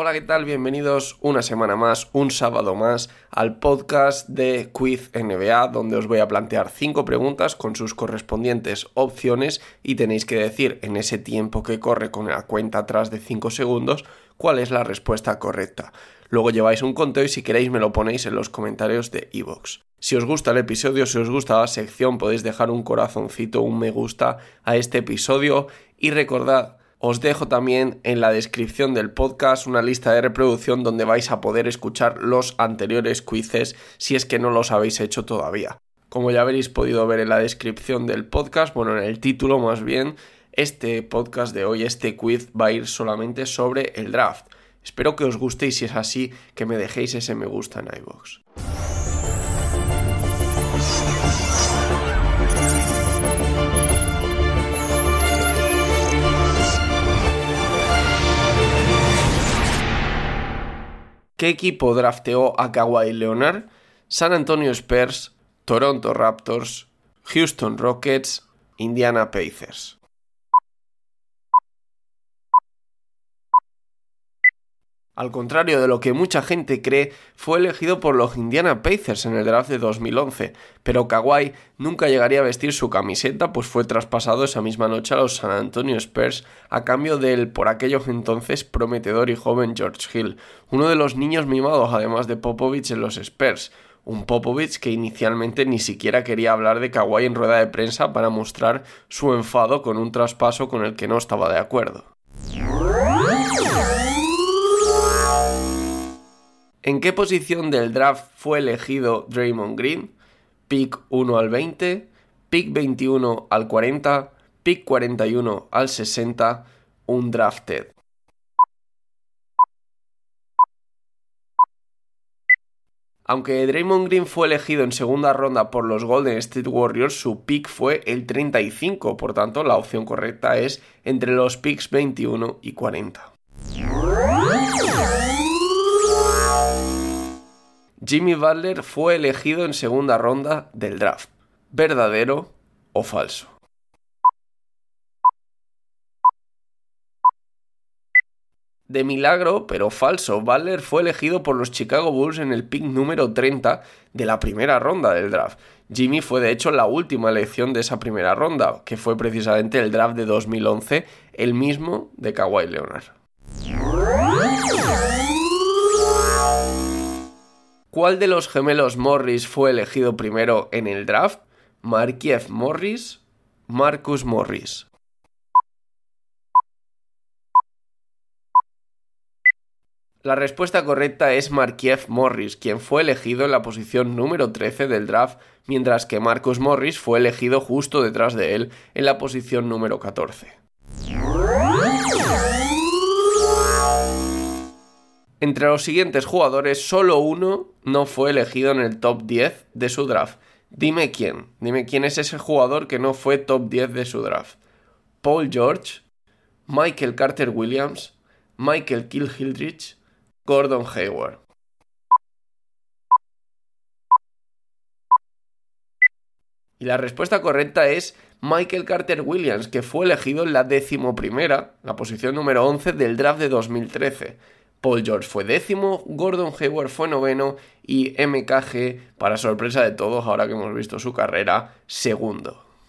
Hola, ¿qué tal? Bienvenidos una semana más, un sábado más, al podcast de Quiz NBA, donde os voy a plantear cinco preguntas con sus correspondientes opciones y tenéis que decir en ese tiempo que corre con la cuenta atrás de 5 segundos cuál es la respuesta correcta. Luego lleváis un conteo y si queréis me lo ponéis en los comentarios de iVoox. Si os gusta el episodio, si os gusta la sección, podéis dejar un corazoncito, un me gusta a este episodio y recordad os dejo también en la descripción del podcast una lista de reproducción donde vais a poder escuchar los anteriores quizzes si es que no los habéis hecho todavía. Como ya habréis podido ver en la descripción del podcast, bueno, en el título más bien, este podcast de hoy, este quiz va a ir solamente sobre el draft. Espero que os guste y si es así, que me dejéis ese me gusta en iVoox. ¿Qué equipo drafteó a Kawhi Leonard? San Antonio Spurs, Toronto Raptors, Houston Rockets, Indiana Pacers. Al contrario de lo que mucha gente cree, fue elegido por los Indiana Pacers en el draft de 2011, pero Kawhi nunca llegaría a vestir su camiseta, pues fue traspasado esa misma noche a los San Antonio Spurs a cambio del por aquellos entonces prometedor y joven George Hill, uno de los niños mimados además de Popovich en los Spurs, un Popovich que inicialmente ni siquiera quería hablar de Kawhi en rueda de prensa para mostrar su enfado con un traspaso con el que no estaba de acuerdo. ¿En qué posición del draft fue elegido Draymond Green? Pick 1 al 20, pick 21 al 40, pick 41 al 60, un drafted. Aunque Draymond Green fue elegido en segunda ronda por los Golden State Warriors, su pick fue el 35, por tanto la opción correcta es entre los picks 21 y 40. Jimmy Butler fue elegido en segunda ronda del draft. ¿Verdadero o falso? De milagro, pero falso, Butler fue elegido por los Chicago Bulls en el pick número 30 de la primera ronda del draft. Jimmy fue de hecho la última elección de esa primera ronda, que fue precisamente el draft de 2011, el mismo de Kawhi Leonard. ¿Cuál de los gemelos Morris fue elegido primero en el draft? ¿Markiev Morris? Marcus Morris. La respuesta correcta es Markiev Morris, quien fue elegido en la posición número 13 del draft, mientras que Marcus Morris fue elegido justo detrás de él en la posición número 14. Entre los siguientes jugadores, solo uno no fue elegido en el top 10 de su draft. Dime quién, dime quién es ese jugador que no fue top 10 de su draft. Paul George, Michael Carter Williams, Michael Kilhildrich, Gordon Hayward. Y la respuesta correcta es Michael Carter Williams, que fue elegido en la decimoprimera, la posición número 11 del draft de 2013. Paul George fue décimo, Gordon Hayward fue noveno y MKG, para sorpresa de todos, ahora que hemos visto su carrera, segundo.